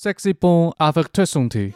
Sexy Bon Avec Toi Santé。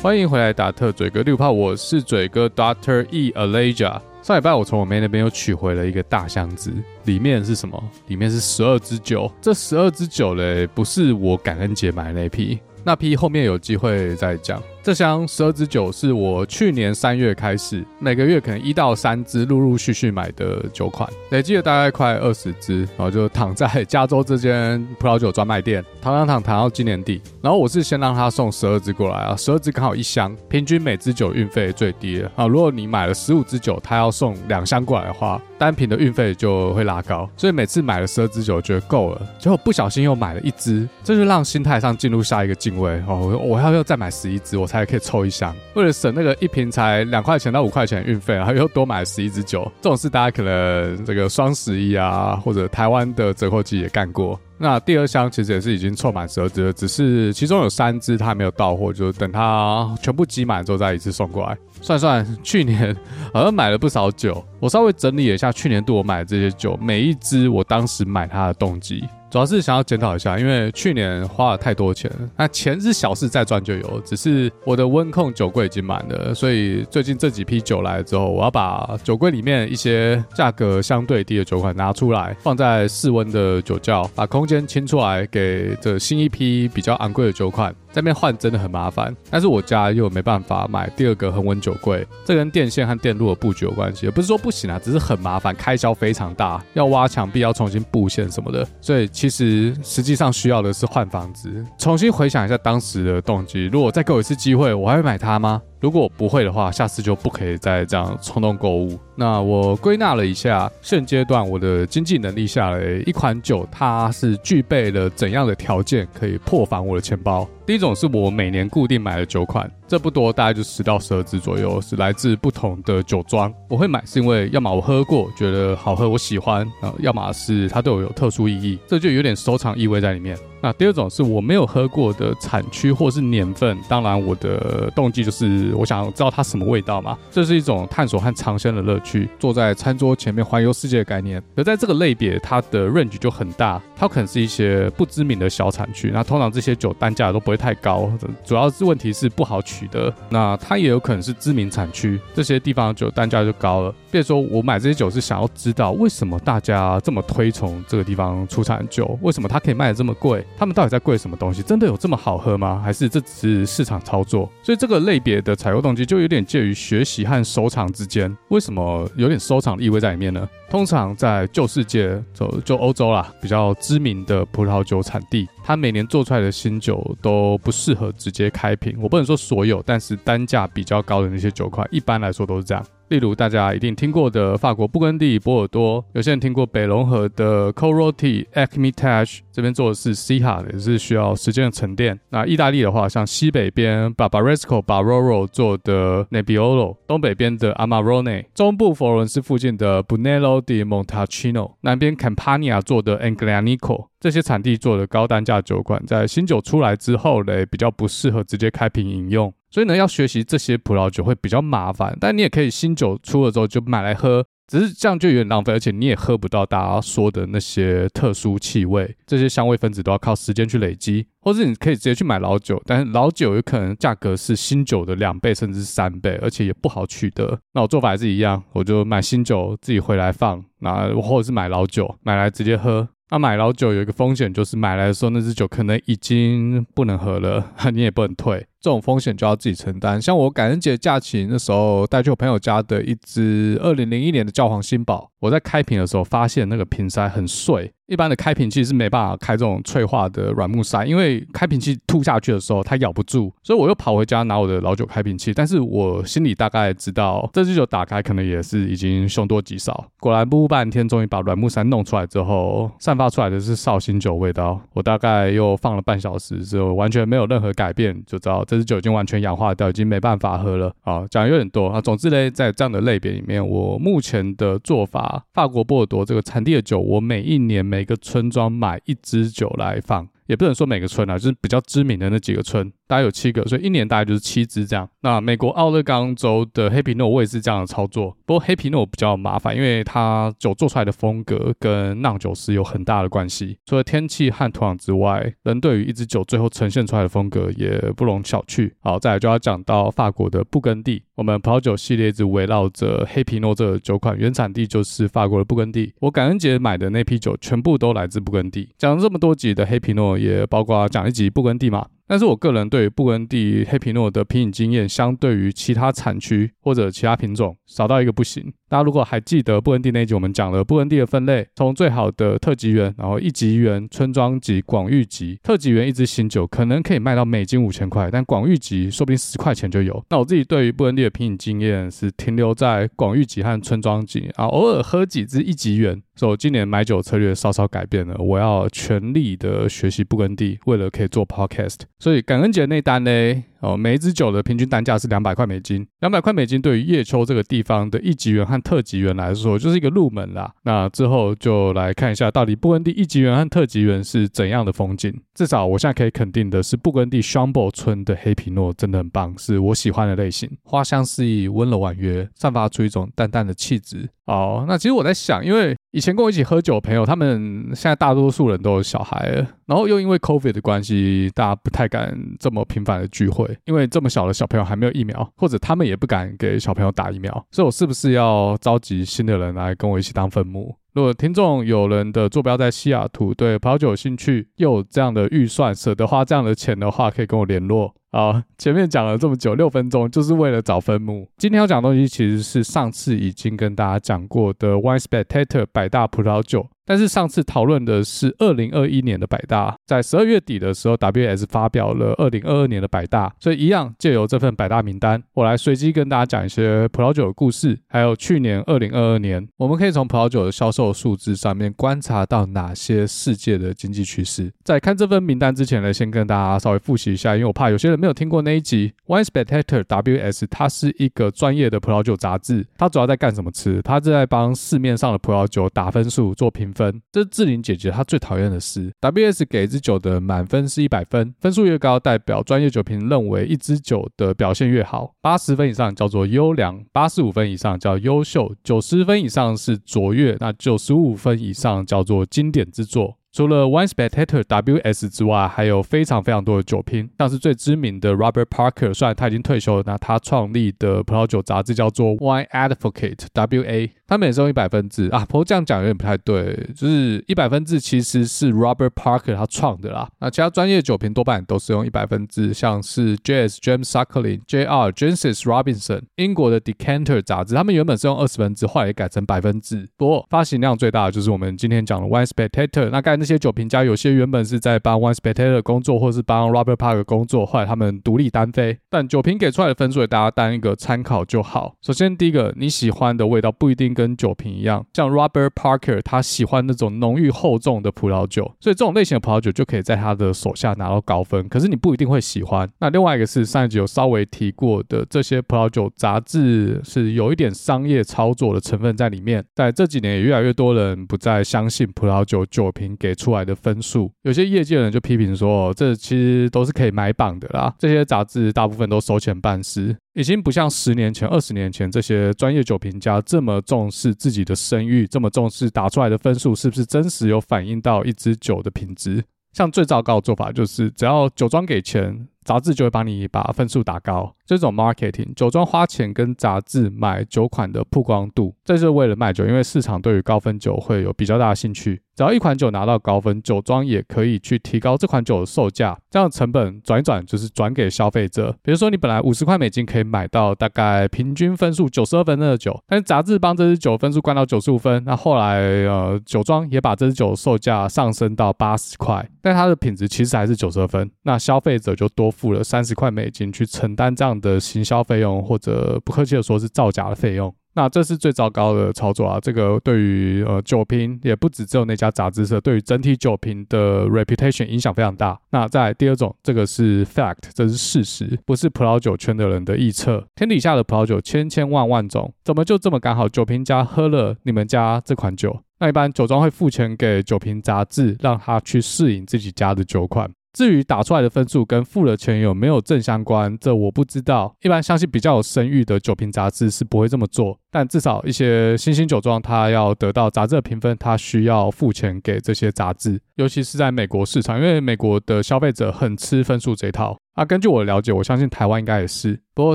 欢迎回来，达特嘴哥六炮，我是嘴哥 Doctor E Alaja。上礼拜我从我妹那边又取回了一个大箱子，里面是什么？里面是十二支酒。这十二支酒嘞，不是我感恩节买的那批，那批后面有机会再讲。这箱十二支酒是我去年三月开始，每个月可能一到三支陆陆续续买的酒款，累计了大概快二十支，然后就躺在加州这间葡萄酒专卖店，躺躺躺躺到今年底。然后我是先让他送十二支过来啊，十二支刚好一箱，平均每支酒运费最低啊。如果你买了十五支酒，他要送两箱过来的话，单品的运费就会拉高。所以每次买了十二支酒，觉得够了，结果不小心又买了一支，这就让心态上进入下一个境位哦，我要又再买十一支，我才可以抽一箱，为了省那个一瓶才两块钱到五块钱运费，然后又多买十一支酒。这种事大家可能这个双十一啊，或者台湾的折扣季也干过。那第二箱其实也是已经凑满十二支了，只是其中有三支它还没有到货，就等它全部积满之后再一次送过来。算算，去年好像买了不少酒，我稍微整理了一下去年度我买的这些酒，每一支我当时买它的动机。主要是想要检讨一下，因为去年花了太多钱，那钱是小事，再赚就有。只是我的温控酒柜已经满了，所以最近这几批酒来了之后，我要把酒柜里面一些价格相对低的酒款拿出来，放在室温的酒窖，把空先清出来，给这新一批比较昂贵的酒款。在那边换真的很麻烦，但是我家又没办法买第二个恒温酒柜，这跟电线和电路的布局有关系，也不是说不行啊，只是很麻烦，开销非常大，要挖墙壁，要重新布线什么的，所以其实实际上需要的是换房子。重新回想一下当时的动机，如果再给我一次机会，我还会买它吗？如果不会的话，下次就不可以再这样冲动购物。那我归纳了一下，现阶段我的经济能力下来，一款酒它是具备了怎样的条件可以破防我的钱包？第一种是我每年固定买的九款，这不多，大概就十到十二支左右，是来自不同的酒庄。我会买是因为要么我喝过，觉得好喝，我喜欢啊；要么是它对我有特殊意义，这就有点收藏意味在里面。那第二种是我没有喝过的产区或是年份，当然我的动机就是我想知道它什么味道嘛，这是一种探索和尝鲜的乐趣，坐在餐桌前面环游世界的概念。而在这个类别，它的 range 就很大，它可能是一些不知名的小产区，那通常这些酒单价都不会太高，主要是问题是不好取取得。那它也有可能是知名产区，这些地方酒单价就高了。比如说我买这些酒是想要知道为什么大家这么推崇这个地方出产酒，为什么它可以卖的这么贵？他们到底在贵什么东西？真的有这么好喝吗？还是这只是市场操作？所以这个类别的采购动机就有点介于学习和收藏之间。为什么有点收藏的意味在里面呢？通常在旧世界，就就欧洲啦，比较知名的葡萄酒产地，它每年做出来的新酒都不适合直接开瓶。我不能说所有，但是单价比较高的那些酒款，一般来说都是这样。例如大家一定听过的法国布根地、波尔多，有些人听过北隆河的 Côte Rôtie、Hermitage，这边做的是 Syrah，也是需要时间的沉淀。那意大利的话，像西北边 Barbaresco、Barolo 做的 Nebbiolo，东北边的 Amarone，中部佛罗伦斯附近的 Brunello di Montalcino，南边 Campania 做的 a n g l i a n i c o 这些产地做的高单价酒款，在新酒出来之后嘞，比较不适合直接开瓶饮用。所以呢，要学习这些葡萄酒会比较麻烦，但你也可以新酒出了之后就买来喝，只是这样就有点浪费，而且你也喝不到大家说的那些特殊气味，这些香味分子都要靠时间去累积，或是你可以直接去买老酒，但是老酒有可能价格是新酒的两倍甚至三倍，而且也不好取得。那我做法还是一样，我就买新酒自己回来放，那或者是买老酒买来直接喝。那买老酒有一个风险，就是买来的时候那支酒可能已经不能喝了，你也不能退。这种风险就要自己承担。像我感恩节假期那时候带去我朋友家的一支二零零一年的教皇新宝，我在开瓶的时候发现那个瓶塞很碎。一般的开瓶器是没办法开这种脆化的软木塞，因为开瓶器吐下去的时候它咬不住。所以我又跑回家拿我的老酒开瓶器，但是我心里大概知道这支酒打开可能也是已经凶多吉少。果然不半天，终于把软木塞弄出来之后，散发出来的是绍兴酒味道。我大概又放了半小时之后，完全没有任何改变，就知道。这支酒已经完全氧化掉，已经没办法喝了。啊，讲的有点多啊。总之呢，在这样的类别里面，我目前的做法，法国波尔多这个产地的酒，我每一年每个村庄买一支酒来放，也不能说每个村啊，就是比较知名的那几个村。大概有七个，所以一年大概就是七支这样。那美国奥勒冈州的黑皮诺我也是这样的操作，不过黑皮诺比较麻烦，因为它酒做出来的风格跟酿酒师有很大的关系。除了天气和土壤之外，人对于一支酒最后呈现出来的风格也不容小觑。好，再来就要讲到法国的布根地。我们葡萄酒系列一直围绕着黑皮诺这个酒款，原产地就是法国的布根地。我感恩节买的那批酒全部都来自布根地。讲了这么多集的黑皮诺，也包括讲一集布根地嘛。但是我个人对于布根地黑皮诺的品饮经验，相对于其他产区或者其他品种少到一个不行。大家如果还记得布根地那一集，我们讲了布根地的分类，从最好的特级园，然后一级园、村庄级、广域级。特级园一支新酒可能可以卖到美金五千块，但广域级说不定十块钱就有。那我自己对于布根地的品饮经验是停留在广域级和村庄级啊，偶尔喝几支一级园。所以今年买酒策略稍稍改变了，我要全力的学习布根地，为了可以做 podcast。所以感恩节那单呢？哦，每一支酒的平均单价是两百块美金。两百块美金对于叶秋这个地方的一级园和特级园来说，就是一个入门啦。那之后就来看一下，到底布根地一级园和特级园是怎样的风景。至少我现在可以肯定的是，布根地 s h a m b o 村的黑皮诺真的很棒，是我喜欢的类型。花香四溢，温柔婉约，散发出一种淡淡的气质。哦，那其实我在想，因为以前跟我一起喝酒的朋友，他们现在大多数人都有小孩了，然后又因为 COVID 的关系，大家不太敢这么频繁的聚会，因为这么小的小朋友还没有疫苗，或者他们也不敢给小朋友打疫苗，所以我是不是要召集新的人来跟我一起当坟墓？如果听众有人的坐标在西雅图，对葡萄酒有兴趣，又有这样的预算，舍得花这样的钱的话，可以跟我联络。好，前面讲了这么久，六分钟就是为了找分母。今天要讲的东西其实是上次已经跟大家讲过的 Wine Spectator 百大葡萄酒。但是上次讨论的是二零二一年的百大，在十二月底的时候，WS 发表了二零二二年的百大，所以一样借由这份百大名单，我来随机跟大家讲一些葡萄酒的故事，还有去年二零二二年，我们可以从葡萄酒的销售数字上面观察到哪些世界的经济趋势。在看这份名单之前呢，先跟大家稍微复习一下，因为我怕有些人没有听过那一集 Wine Spectator WS，它是一个专业的葡萄酒杂志，它主要在干什么？吃，它是在帮市面上的葡萄酒打分数做评分。分，这是志玲姐姐她最讨厌的事。WS 给一支酒的满分是一百分，分数越高，代表专业酒评认为一支酒的表现越好。八十分以上叫做优良，八十五分以上叫优秀，九十分以上是卓越，那九十五分以上叫做经典之作。除了 Wine Spectator WS 之外，还有非常非常多的酒评，像是最知名的 Robert Parker，虽然他已经退休了，那他创立的葡萄酒杂志叫做 Wine Advocate WA，他们也是用一百分制啊。不过这样讲有点不太对，就是一百分制其实是 Robert Parker 他创的啦。那其他专业酒评多半都是用一百分制，像是 j a s James Suckling、JR Jancis Robinson、英国的 Decanter 杂志，他们原本是用二十分制，后来也改成百分制。不过发行量最大的就是我们今天讲的 Wine Spectator，那该。那些酒评家有些原本是在帮 Wine Spectator 工作，或是帮 Robert Parker 工作，后来他们独立单飞。但酒评给出来的分数，大家当一个参考就好。首先，第一个，你喜欢的味道不一定跟酒瓶一样。像 Robert Parker，他喜欢那种浓郁厚重的葡萄酒，所以这种类型的葡萄酒就可以在他的手下拿到高分。可是你不一定会喜欢。那另外一个是上一集有稍微提过的，这些葡萄酒杂志是有一点商业操作的成分在里面。在这几年，也越来越多人不再相信葡萄酒酒瓶。给出来的分数，有些业界人就批评说，这其实都是可以买榜的啦。这些杂志大部分都收钱办事，已经不像十年前、二十年前这些专业酒评家这么重视自己的声誉，这么重视打出来的分数是不是真实有反映到一支酒的品质。像最糟糕的做法就是，只要酒庄给钱，杂志就会帮你把分数打高。这种 marketing，酒庄花钱跟杂志买酒款的曝光度，这就是为了卖酒，因为市场对于高分酒会有比较大的兴趣。只要一款酒拿到高分，酒庄也可以去提高这款酒的售价，这样成本转一转就是转给消费者。比如说你本来五十块美金可以买到大概平均分数九十二分的酒，但是杂志帮这支酒分数灌到九十五分，那后来呃酒庄也把这支酒售价上升到八十块，但它的品质其实还是九十二分，那消费者就多付了三十块美金去承担这样的行销费用，或者不客气的说是造假的费用。那这是最糟糕的操作啊！这个对于呃酒评也不止只有那家杂志社，对于整体酒评的 reputation 影响非常大。那再来第二种，这个是 fact，这是事实，不是葡萄酒圈的人的臆测。天底下的葡萄酒千千万万种，怎么就这么刚好酒评家喝了你们家这款酒？那一般酒庄会付钱给酒评杂志，让他去试饮自己家的酒款。至于打出来的分数跟付了钱有没有正相关，这我不知道。一般相信比较有声誉的酒瓶杂志是不会这么做，但至少一些新兴酒庄，它要得到杂志的评分，它需要付钱给这些杂志，尤其是在美国市场，因为美国的消费者很吃分数这一套。啊，根据我的了解，我相信台湾应该也是。不过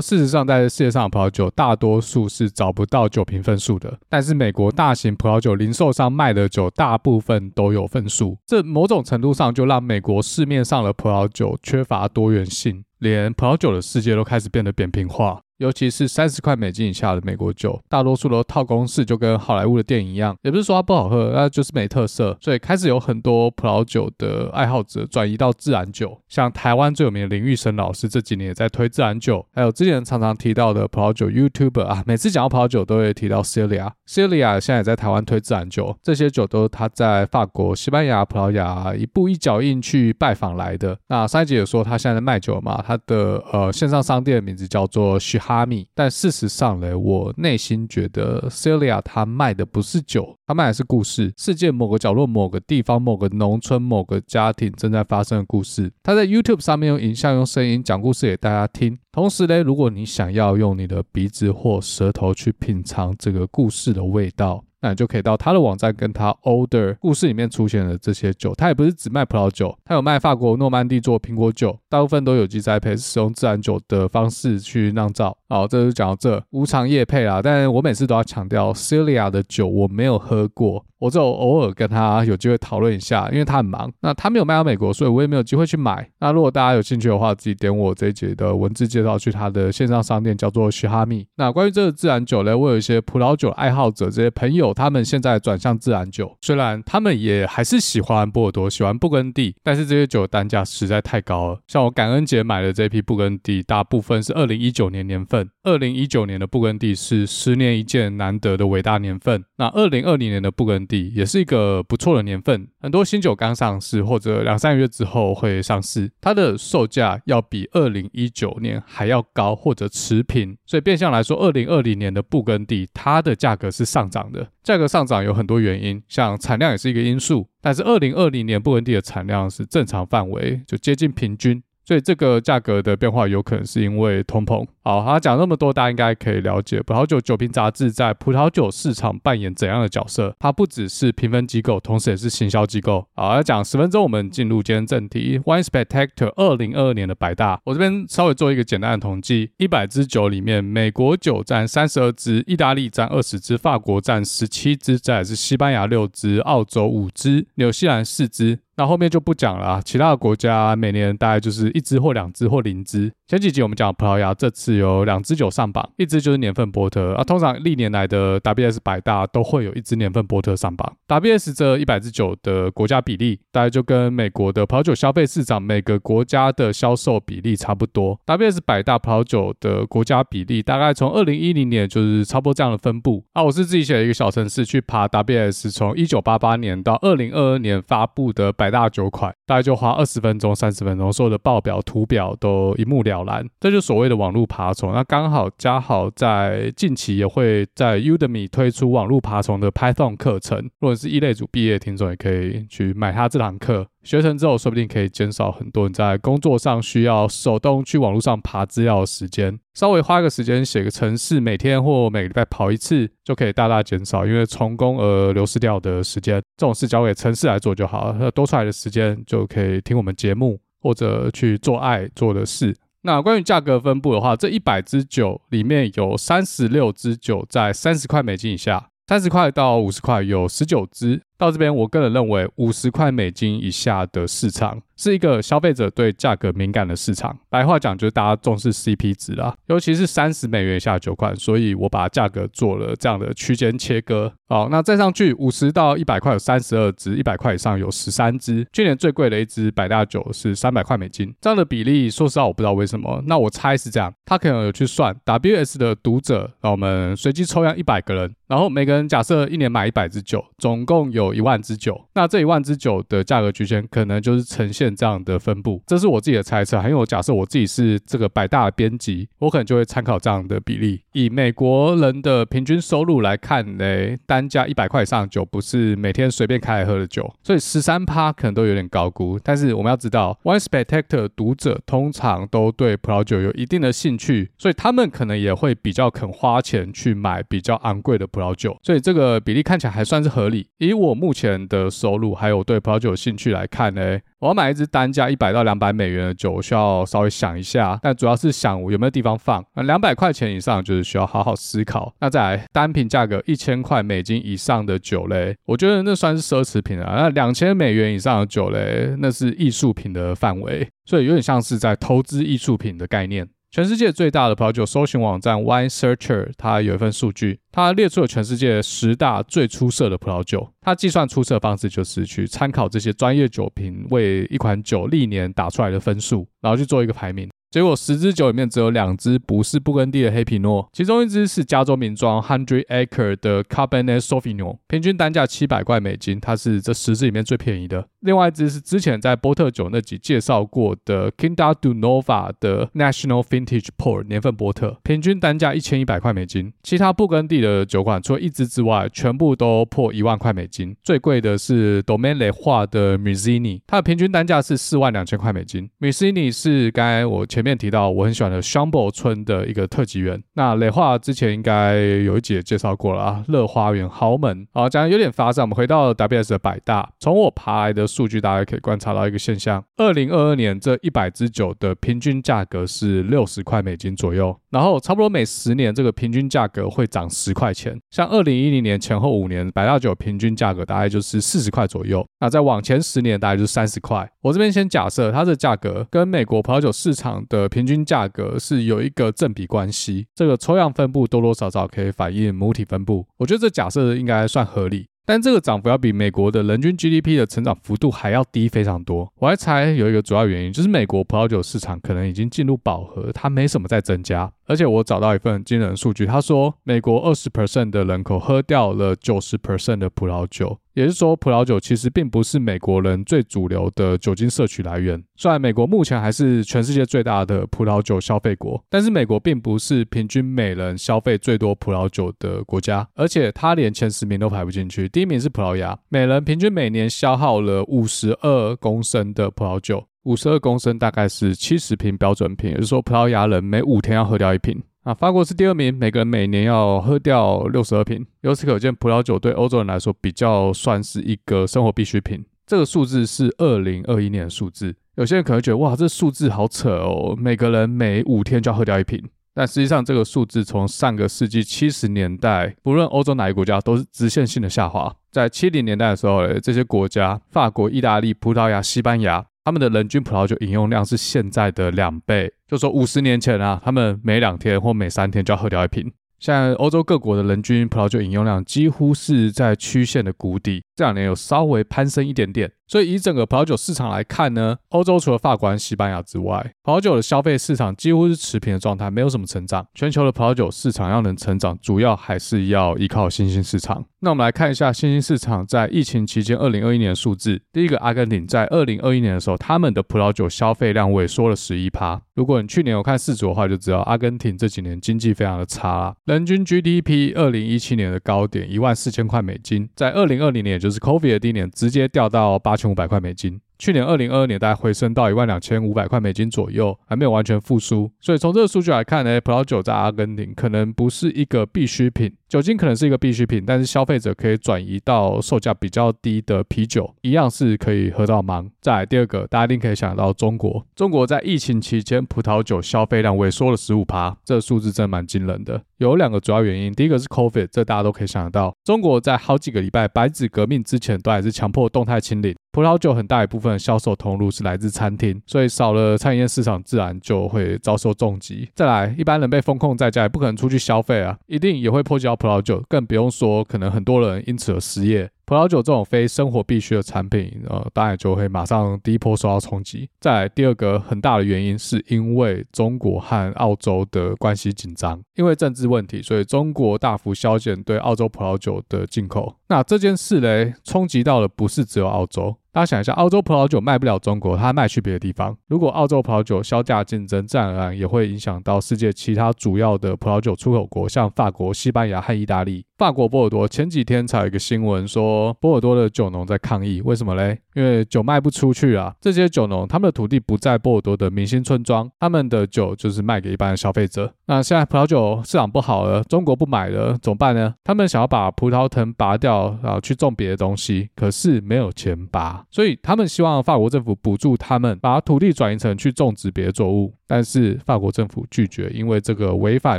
事实上，在世界上的葡萄酒大多数是找不到酒评分数的。但是美国大型葡萄酒零售商卖的酒，大部分都有分数。这某种程度上就让美国市面上的葡萄酒缺乏多元性，连葡萄酒的世界都开始变得扁平化。尤其是三十块美金以下的美国酒，大多数都套公式，就跟好莱坞的电影一样。也不是说它不好喝，那就是没特色。所以开始有很多葡萄酒的爱好者转移到自然酒，像台湾最有名的林玉生老师这几年也在推自然酒，还有之前常常提到的葡萄酒 YouTuber 啊，每次讲到葡萄酒都会提到 Celia，Celia 现在也在台湾推自然酒，这些酒都是他在法国、西班牙、葡萄牙一步一脚印去拜访来的。那上一集也说他现在在卖酒嘛，他的呃线上商店的名字叫做哈密，但事实上呢，我内心觉得 Celia 他卖的不是酒，他卖的是故事。世界某个角落、某个地方、某个农村、某个家庭正在发生的故事。他在 YouTube 上面用影像、用声音讲故事给大家听。同时呢，如果你想要用你的鼻子或舌头去品尝这个故事的味道。那你就可以到他的网站，跟他 order 故事里面出现的这些酒。他也不是只卖葡萄酒，他有卖法国诺曼底做苹果酒，大部分都有机栽培，使用自然酒的方式去酿造。好，这就讲到这，无偿液配啦。但我每次都要强调，Celia 的酒我没有喝过。我只有偶尔跟他有机会讨论一下，因为他很忙。那他没有卖到美国，所以我也没有机会去买。那如果大家有兴趣的话，自己点我这一节的文字介绍，去他的线上商店叫做徐哈密。那关于这个自然酒呢，我有一些葡萄酒爱好者这些朋友，他们现在转向自然酒，虽然他们也还是喜欢波尔多、喜欢布根地，但是这些酒的单价实在太高了。像我感恩节买的这批布根地，大部分是二零一九年年份。二零一九年的布根地是十年一见难得的伟大年份。那二零二零年的布根地也是一个不错的年份，很多新酒刚上市或者两三个月之后会上市，它的售价要比二零一九年还要高或者持平，所以变相来说，二零二零年的布根地它的价格是上涨的。价格上涨有很多原因，像产量也是一个因素，但是二零二零年布根地的产量是正常范围，就接近平均。所以这个价格的变化有可能是因为通膨。好，他讲那么多，大家应该可以了解葡萄酒酒评杂志在葡萄酒市场扮演怎样的角色。它不只是评分机构，同时也是行销机构。好，要讲十分钟，我们进入今天正题。Wine Spectator 二零二二年的百大，我这边稍微做一个简单的统计：一百支酒里面，美国酒占三十二支，意大利占二十支，法国占十七支，再来是西班牙六支，澳洲五支，纽西兰四支。那后面就不讲了啊，其他的国家每年大概就是一支或两支或零支。前几集我们讲葡萄牙，这次有两支酒上榜，一支就是年份波特啊。通常历年来的 WS 百大都会有一支年份波特上榜。WS 这一百支酒的国家比例，大概就跟美国的葡萄酒消费市场每个国家的销售比例差不多。WS 百大葡萄酒的国家比例，大概从二零一零年就是差不多这样的分布啊。我是自己写了一个小程式去爬 WS 从一九八八年到二零二二年发布的百。百大九块大概就花二十分钟、三十分钟，所有的报表、图表都一目了然。这就所谓的网络爬虫。那刚好嘉豪在近期也会在 Udemy 推出网络爬虫的 Python 课程，如果是一类组毕业听众，也可以去买他这堂课。学成之后，说不定可以减少很多你在工作上需要手动去网络上爬资料的时间。稍微花个时间写个程式，每天或每个礼拜跑一次，就可以大大减少因为重工而流失掉的时间。这种事交给程式来做就好了，那多出来的时间就可以听我们节目或者去做爱做的事。那关于价格分布的话，这一百支酒里面有三十六支酒在三十块美金以下，三十块到五十块有十九支。到这边，我个人认为五十块美金以下的市场是一个消费者对价格敏感的市场。白话讲就是大家重视 CP 值啦，尤其是三十美元以下的酒款，所以我把价格做了这样的区间切割。好，那再上去五十到一百块有三十二支，一百块以上有十三支。去年最贵的一支百大酒是三百块美金，这样的比例，说实话我不知道为什么。那我猜是这样，他可能有去算 WS 的读者，让我们随机抽样一百个人，然后每个人假设一年买一百支酒，总共有。有一万支酒。那这一万支酒的价格区间可能就是呈现这样的分布，这是我自己的猜测。还有假设我自己是这个百大的编辑，我可能就会参考这样的比例。以美国人的平均收入来看呢，单价一百块以上酒不是每天随便开来喝的酒，所以十三趴可能都有点高估。但是我们要知道，one Spectator 读者通常都对葡萄酒有一定的兴趣，所以他们可能也会比较肯花钱去买比较昂贵的葡萄酒。所以这个比例看起来还算是合理。以我目前的收入还有对葡萄酒有兴趣来看呢，我要买一支单价一百到两百美元的酒，我需要稍微想一下。但主要是想我有没有地方放。那两百块钱以上就是需要好好思考。那再来单品价格一千块美金以上的酒类，我觉得那算是奢侈品啊。那两千美元以上的酒嘞，那是艺术品的范围，所以有点像是在投资艺术品的概念。全世界最大的葡萄酒搜寻网站 Wine Searcher，它有一份数据，它列出了全世界十大最出色的葡萄酒。它计算出色方式就是去参考这些专业酒评为一款酒历年打出来的分数，然后去做一个排名。结果十支酒里面只有两支不是布根地的黑皮诺，其中一支是加州名庄 Hundred Acre 的 Cabernet Sauvignon，平均单价七百块美金，它是这十支里面最便宜的。另外一支是之前在波特酒那集介绍过的 Kinda du Nova 的 National Vintage Port 年份波特，平均单价一千一百块美金。其他布根地的酒款除了一支之外，全部都破一万块美金。最贵的是 Domaine 画的 Muscini，它的平均单价是四万两千块美金。Muscini 是刚才我前面提到我很喜欢的 shambo 村的一个特级园。那磊化之前应该有一集也介绍过了啊，乐花园豪门。好，讲的有点发散，我们回到 WS 的百大，从我爬来的数据，大家可以观察到一个现象：二零二二年这一百支酒的平均价格是六十块美金左右，然后差不多每十年这个平均价格会涨十块钱。像二零一零年前后五年，百大酒平均价格大概就是四十块左右。那再往前十年，大概就是三十块。我这边先假设它的价格跟美国葡萄酒市场的的平均价格是有一个正比关系，这个抽样分布多多少少可以反映母体分布，我觉得这假设应该算合理。但这个涨幅要比美国的人均 GDP 的成长幅度还要低非常多。我还猜有一个主要原因，就是美国葡萄酒市场可能已经进入饱和，它没什么在增加。而且我找到一份惊人数据，他说美国二十 percent 的人口喝掉了九十 percent 的葡萄酒，也就是说葡萄酒其实并不是美国人最主流的酒精摄取来源。虽然美国目前还是全世界最大的葡萄酒消费国，但是美国并不是平均每人消费最多葡萄酒的国家，而且它连前十名都排不进去。第一名是葡萄牙，每人平均每年消耗了五十二公升的葡萄酒。五十二公升大概是七十瓶标准瓶，也就是说葡萄牙人每五天要喝掉一瓶。啊，法国是第二名，每个人每年要喝掉六十二瓶。由此可见，葡萄酒对欧洲人来说比较算是一个生活必需品。这个数字是二零二一年的数字。有些人可能觉得，哇，这数字好扯哦，每个人每五天就要喝掉一瓶。但实际上，这个数字从上个世纪七十年代，不论欧洲哪个国家，都是直线性的下滑。在七零年代的时候，这些国家，法国、意大利、葡萄牙、西班牙。他们的人均葡萄酒饮用量是现在的两倍，就说五十年前啊，他们每两天或每三天就要喝掉一瓶。现在欧洲各国的人均葡萄酒饮用量几乎是在曲线的谷底，这两年有稍微攀升一点点。所以以整个葡萄酒市场来看呢，欧洲除了法国、西班牙之外，葡萄酒的消费市场几乎是持平的状态，没有什么成长。全球的葡萄酒市场要能成长，主要还是要依靠新兴市场。那我们来看一下新兴市场在疫情期间二零二一年的数字。第一个，阿根廷在二零二一年的时候，他们的葡萄酒消费量萎缩了十一趴。如果你去年有看世足的话，就知道阿根廷这几年经济非常的差啦。人均 GDP 二零一七年的高点一万四千块美金，在二零二零年，也就是 COVID 的第一年，直接掉到八千五百块美金。去年二零二二年，大概回升到一万两千五百块美金左右，还没有完全复苏。所以从这个数据来看呢，葡萄酒在阿根廷可能不是一个必需品，酒精可能是一个必需品，但是消费者可以转移到售价比较低的啤酒，一样是可以喝到忙。再来第二个，大家一定可以想到中国，中国在疫情期间葡萄酒消费量萎缩了十五趴，这数字真蛮惊人的。有两个主要原因，第一个是 COVID，这大家都可以想得到，中国在好几个礼拜白纸革命之前都还是强迫动态清零。葡萄酒很大一部分的销售通路是来自餐厅，所以少了餐饮业市场，自然就会遭受重击。再来，一般人被封控在家，也不可能出去消费啊，一定也会波及到葡萄酒，更不用说可能很多人因此而失业。葡萄酒这种非生活必需的产品，呃，当然就会马上第一波受到冲击。再来，第二个很大的原因是因为中国和澳洲的关系紧张，因为政治问题，所以中国大幅削减对澳洲葡萄酒的进口。那这件事嘞，冲击到的不是只有澳洲。大家想一下，澳洲葡萄酒卖不了中国，它卖去别的地方。如果澳洲葡萄酒削价竞争，自然而然也会影响到世界其他主要的葡萄酒出口国，像法国、西班牙和意大利。法国波尔多前几天才有一个新闻说，波尔多的酒农在抗议，为什么嘞？因为酒卖不出去啊。这些酒农他们的土地不在波尔多的明星村庄，他们的酒就是卖给一般的消费者。那现在葡萄酒市场不好了，中国不买了，怎么办呢？他们想要把葡萄藤拔掉，然后去种别的东西，可是没有钱拔。所以他们希望法国政府补助他们，把土地转移成去种植别的作物，但是法国政府拒绝，因为这个违反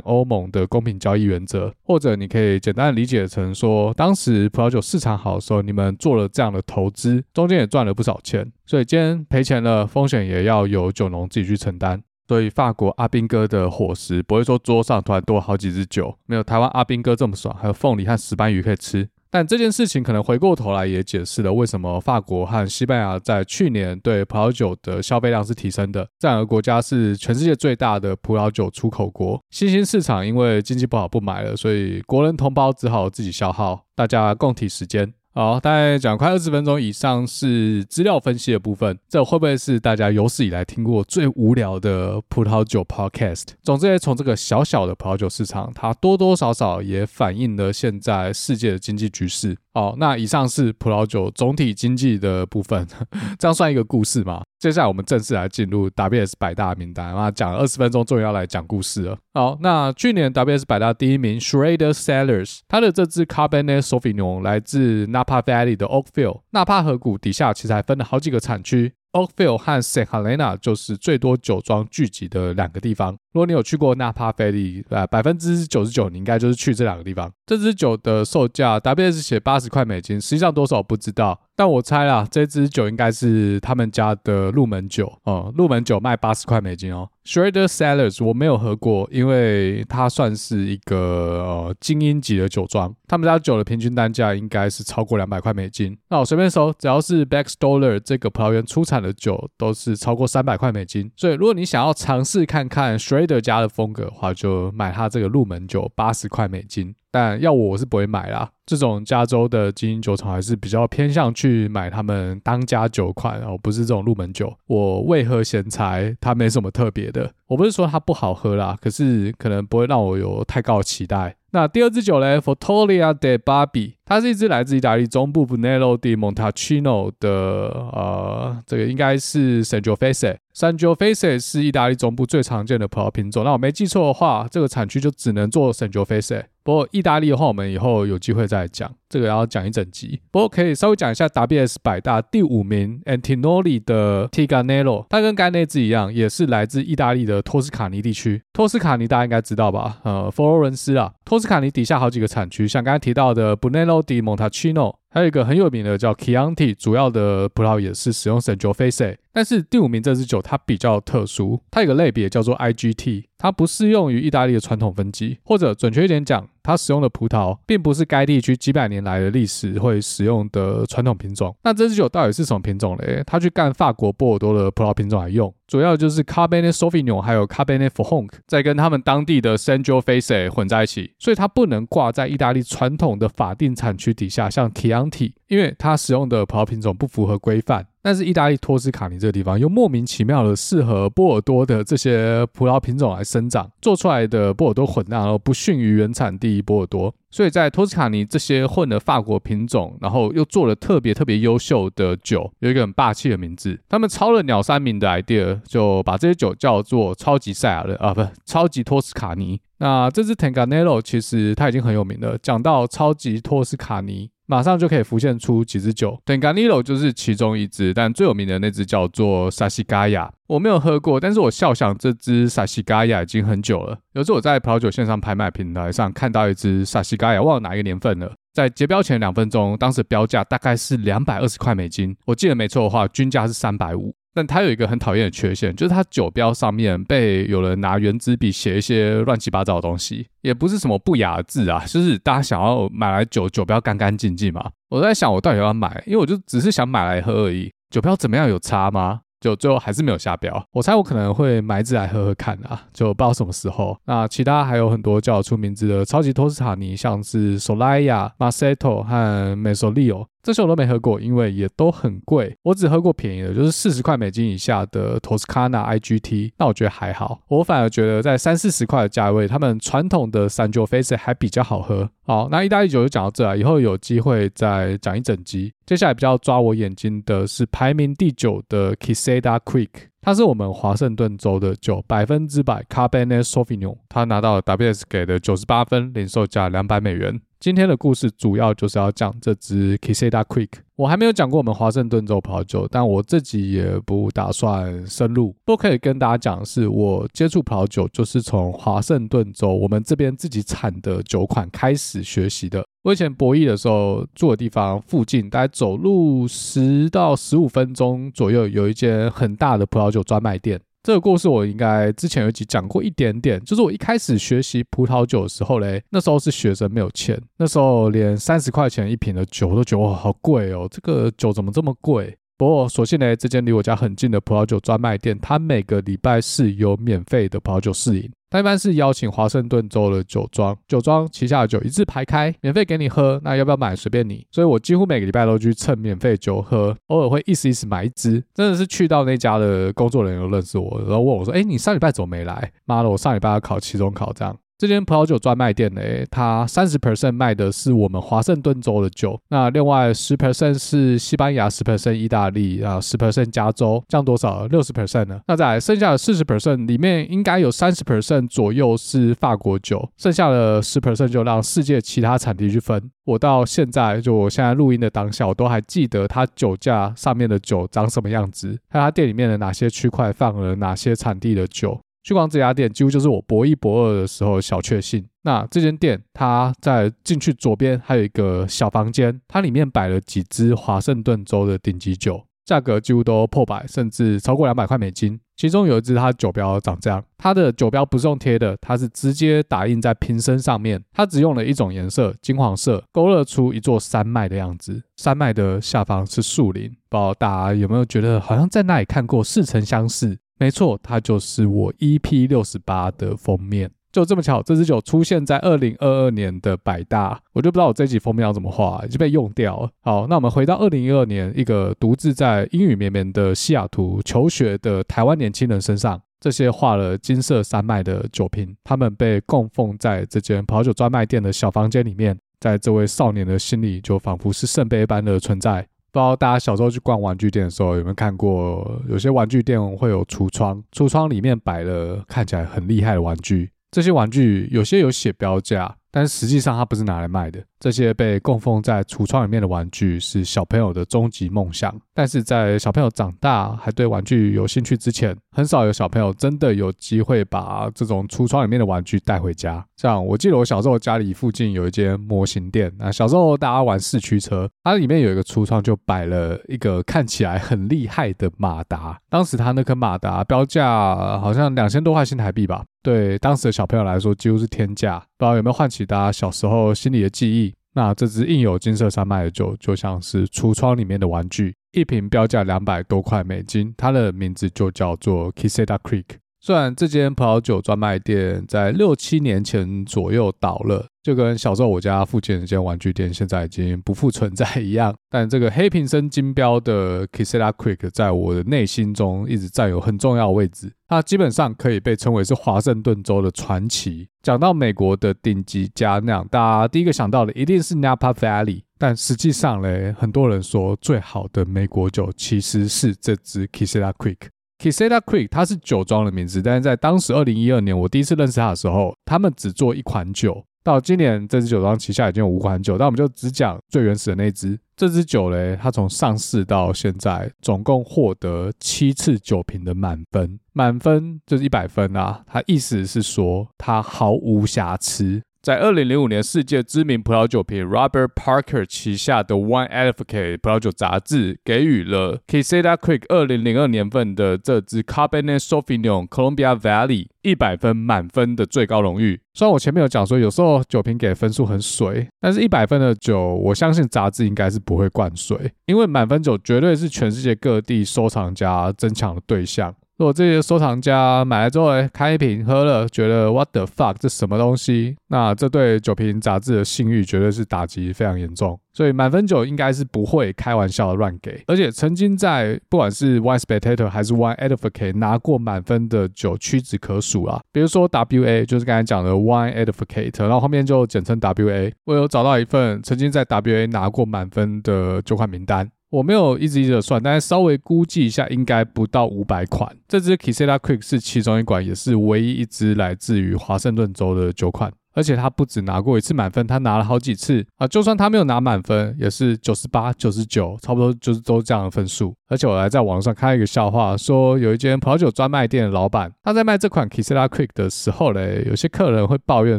欧盟的公平交易原则。或者你可以简单理解成说，当时葡萄酒市场好的时候，你们做了这样的投资，中间也赚了不少钱，所以今天赔钱了，风险也要由酒农自己去承担。所以法国阿兵哥的伙食不会说桌上突然多好几支酒，没有台湾阿兵哥这么爽，还有凤梨和石斑鱼可以吃。但这件事情可能回过头来也解释了为什么法国和西班牙在去年对葡萄酒的消费量是提升的。这两个国家是全世界最大的葡萄酒出口国，新兴市场因为经济不好不买了，所以国人同胞只好自己消耗，大家共体时间。好，大概讲快二十分钟以上是资料分析的部分，这会不会是大家有史以来听过最无聊的葡萄酒 podcast？总之，从这个小小的葡萄酒市场，它多多少少也反映了现在世界的经济局势。好，那以上是葡萄酒总体经济的部分，这样算一个故事吗？接下来我们正式来进入 WS 百大名单啊，讲了二十分钟，终于要来讲故事了。好，那去年 WS 百大第一名 Schrader Sellers，他的这支 Cabernet Sauvignon 来自 Napa Valley 的 Oakville，纳帕河谷底下其实还分了好几个产区。Oakville 和 Saint Helena 就是最多酒庄聚集的两个地方。如果你有去过 Napa Valley，呃，百分之九十九你应该就是去这两个地方。这支酒的售价，WS 写八十块美金，实际上多少我不知道。但我猜啦，这支酒应该是他们家的入门酒哦，入门酒卖八十块美金哦。Schrader Cellars 我没有喝过，因为它算是一个呃精英级的酒庄，他们家酒的平均单价应该是超过两百块美金。那我随便搜，只要是 Backstoller 这个葡萄园出产的酒，都是超过三百块美金。所以如果你想要尝试看看 Schrader 家的风格的话，就买它这个入门酒，八十块美金。但要我，我是不会买啦。这种加州的精英酒厂还是比较偏向去买他们当家酒款，而不是这种入门酒。我为何嫌柴？它没什么特别的。我不是说它不好喝啦，可是可能不会让我有太高期待。那第二支酒嘞，Fotolia de Babbi，它是一支来自意大利中部 Brunello di Montalcino 的，呃，这个应该是 Sangiovese。Sangiovese 是意大利中部最常见的葡萄品种。那我没记错的话，这个产区就只能做 Sangiovese。不过意大利的话，我们以后有机会再讲，这个要讲一整集。不过可以稍微讲一下 WS 百大第五名 Antinori 的 Tiganello，它跟刚才那支一样，也是来自意大利的托斯卡尼地区。托斯卡尼大家应该知道吧？呃，佛罗伦斯啊，托斯卡尼底下好几个产区，像刚才提到的 Brunello di Montalcino。还有一个很有名的叫 Chianti，主要的葡萄也是使用 Sangiovese。但是第五名这支酒它比较特殊，它有个类别叫做 IGT，它不适用于意大利的传统分级，或者准确一点讲，它使用的葡萄并不是该地区几百年来的历史会使用的传统品种。那这支酒到底是什么品种嘞？它去干法国波尔多的葡萄品种来用，主要就是 Cabernet Sauvignon 还有 Cabernet Franc，再跟他们当地的 Sangiovese 混在一起，所以它不能挂在意大利传统的法定产区底下，像 Chianti，因为它使用的葡萄品种不符合规范。但是意大利托斯卡尼这个地方又莫名其妙的适合波尔多的这些葡萄品种来生长，做出来的波尔多混酿而不逊于原产地波尔多，所以在托斯卡尼这些混的法国品种，然后又做了特别特别优秀的酒，有一个很霸气的名字，他们抄了鸟山明的 idea，就把这些酒叫做超级赛亚人啊，不，超级托斯卡尼。那这支 Tiganello 其实它已经很有名了，讲到超级托斯卡尼。马上就可以浮现出几支酒，Tanganillo 就是其中一支，但最有名的那支叫做沙西嘎雅我没有喝过，但是我笑想这支 Sassicaia 已经很久了。有次我在葡萄酒线上拍卖平台上看到一支 Sassicaia，忘了哪一个年份了，在结标前两分钟，当时标价大概是两百二十块美金，我记得没错的话，均价是三百五。但它有一个很讨厌的缺陷，就是它酒标上面被有人拿原子笔写一些乱七八糟的东西，也不是什么不雅的字啊，就是大家想要买来酒酒标干干净净嘛。我在想，我到底要买？因为我就只是想买来喝而已。酒标怎么样有差吗？就最后还是没有下标。我猜我可能会买一支来喝喝看啊，就不知道什么时候。那其他还有很多叫出名字的超级托斯塔尼，像是 Solaya、Masetto 和 Mesolio。这些我都没喝过，因为也都很贵。我只喝过便宜的，就是四十块美金以下的 Toscana IGT，那我觉得还好。我反而觉得在三四十块的价位，他们传统的 Sangiovese 还比较好喝。好，那意大利酒就讲到这啊，以后有机会再讲一整集。接下来比较抓我眼睛的是排名第九的 Quesada Creek，它是我们华盛顿州的酒，百分之百 Cabernet Sauvignon，它拿到了 WS 给的九十八分，零售价两百美元。今天的故事主要就是要讲这支 Quesada Creek。我还没有讲过我们华盛顿州葡萄酒，但我自己也不打算深入。不可以跟大家讲的是，我接触葡萄酒就是从华盛顿州我们这边自己产的酒款开始学习的。我以前博弈的时候住的地方附近，大概走路十到十五分钟左右，有一间很大的葡萄酒专卖店。这个故事我应该之前有一集讲过一点点，就是我一开始学习葡萄酒的时候嘞，那时候是学生没有钱，那时候连三十块钱一瓶的酒都觉得哇好贵哦，这个酒怎么这么贵？不过所幸呢，这间离我家很近的葡萄酒专卖店，它每个礼拜是有免费的葡萄酒试饮。它一般是邀请华盛顿州的酒庄，酒庄旗下的酒一字排开，免费给你喝。那要不要买随便你。所以我几乎每个礼拜都去蹭免费酒喝，偶尔会意思意思买一支。真的是去到那家的工作人员都认识我，然后问我说：“哎，你上礼拜怎么没来？”妈的，我上礼拜要考期中考这样。这间葡萄酒专卖店呢，它三十 percent 卖的是我们华盛顿州的酒，那另外十 percent 是西班牙，十 percent 意大利啊，十 percent 加州，这样多少？六十 percent 呢？那在剩下的四十 percent 里面，应该有三十 percent 左右是法国酒，剩下的十 percent 就让世界其他产地去分。我到现在，就我现在录音的当下，我都还记得它酒架上面的酒长什么样子，还有它店里面的哪些区块放了哪些产地的酒。去逛这家店，几乎就是我博一博二的时候的小确幸。那这间店，它在进去左边还有一个小房间，它里面摆了几支华盛顿州的顶级酒，价格几乎都破百，甚至超过两百块美金。其中有一支，它酒标长这样，它的酒标不是用贴的，它是直接打印在瓶身上面。它只用了一种颜色，金黄色，勾勒出一座山脉的样子。山脉的下方是树林，不知道大家有没有觉得好像在那里看过，似曾相识。没错，它就是我 EP 六十八的封面，就这么巧，这支酒出现在二零二二年的百大，我就不知道我这集封面要怎么画，已经被用掉了。好，那我们回到二零一二年，一个独自在阴雨绵绵的西雅图求学的台湾年轻人身上，这些画了金色山脉的酒瓶，他们被供奉在这间葡萄酒专卖店的小房间里面，在这位少年的心里，就仿佛是圣杯般的存在。不知道大家小时候去逛玩具店的时候有没有看过，有些玩具店会有橱窗，橱窗里面摆了看起来很厉害的玩具，这些玩具有些有写标价。但实际上，它不是拿来卖的。这些被供奉在橱窗里面的玩具，是小朋友的终极梦想。但是在小朋友长大还对玩具有兴趣之前，很少有小朋友真的有机会把这种橱窗里面的玩具带回家。像我记得我小时候家里附近有一间模型店，那小时候大家玩四驱车，它里面有一个橱窗就摆了一个看起来很厉害的马达。当时它那颗马达标价好像两千多块新台币吧。对当时的小朋友来说，几乎是天价。不知道有没有唤起大家小时候心里的记忆？那这支印有金色山脉的酒，就像是橱窗里面的玩具，一瓶标价两百多块美金，它的名字就叫做 Kisida Creek。虽然这间葡萄酒专卖店在六七年前左右倒了，就跟小时候我家附近的这间玩具店现在已经不复存在一样，但这个黑瓶身金标的 Quesada Creek 在我的内心中一直占有很重要的位置。它基本上可以被称为是华盛顿州的传奇。讲到美国的顶级佳酿，大家第一个想到的一定是 Napa Valley，但实际上嘞，很多人说最好的美国酒其实是这支 Quesada Creek。Quesada Creek，它是酒庄的名字，但是在当时二零一二年我第一次认识它的时候，他们只做一款酒。到今年这支酒庄旗下已经有五款酒，但我们就只讲最原始的那支。这支酒嘞，它从上市到现在总共获得七次酒评的满分，满分就是一百分啊。它意思是说它毫无瑕疵。在二零零五年，世界知名葡萄酒评 Robert Parker 旗下的 Wine Advocate 葡萄酒杂志给予了 Quezada Creek 二零零二年份的这支 Cabernet Sauvignon Columbia Valley 一百分满分的最高荣誉。虽然我前面有讲说，有时候酒评给分数很水，但是一百分的酒，我相信杂志应该是不会灌水，因为满分酒绝对是全世界各地收藏家争抢的对象。如果这些收藏家买来之后，哎，开一瓶喝了，觉得 What the fuck，这什么东西？那这对酒瓶杂志的信誉绝对是打击非常严重。所以满分酒应该是不会开玩笑的乱给。而且曾经在不管是 Wine Spectator 还是 Wine Advocate 拿过满分的酒屈指可数啊。比如说 WA，就是刚才讲的 Wine Advocate，然后后面就简称 WA。我有找到一份曾经在 WA 拿过满分的酒款名单。我没有一直一直算，但是稍微估计一下，应该不到五百款。这支 Quezada Creek 是其中一款，也是唯一一支来自于华盛顿州的酒款。而且他不止拿过一次满分，他拿了好几次啊！就算他没有拿满分，也是九十八、九十九，差不多就是都这样的分数。而且我还在网上看一个笑话，说有一间葡萄酒专卖店的老板，他在卖这款 Quezada Creek 的时候嘞，有些客人会抱怨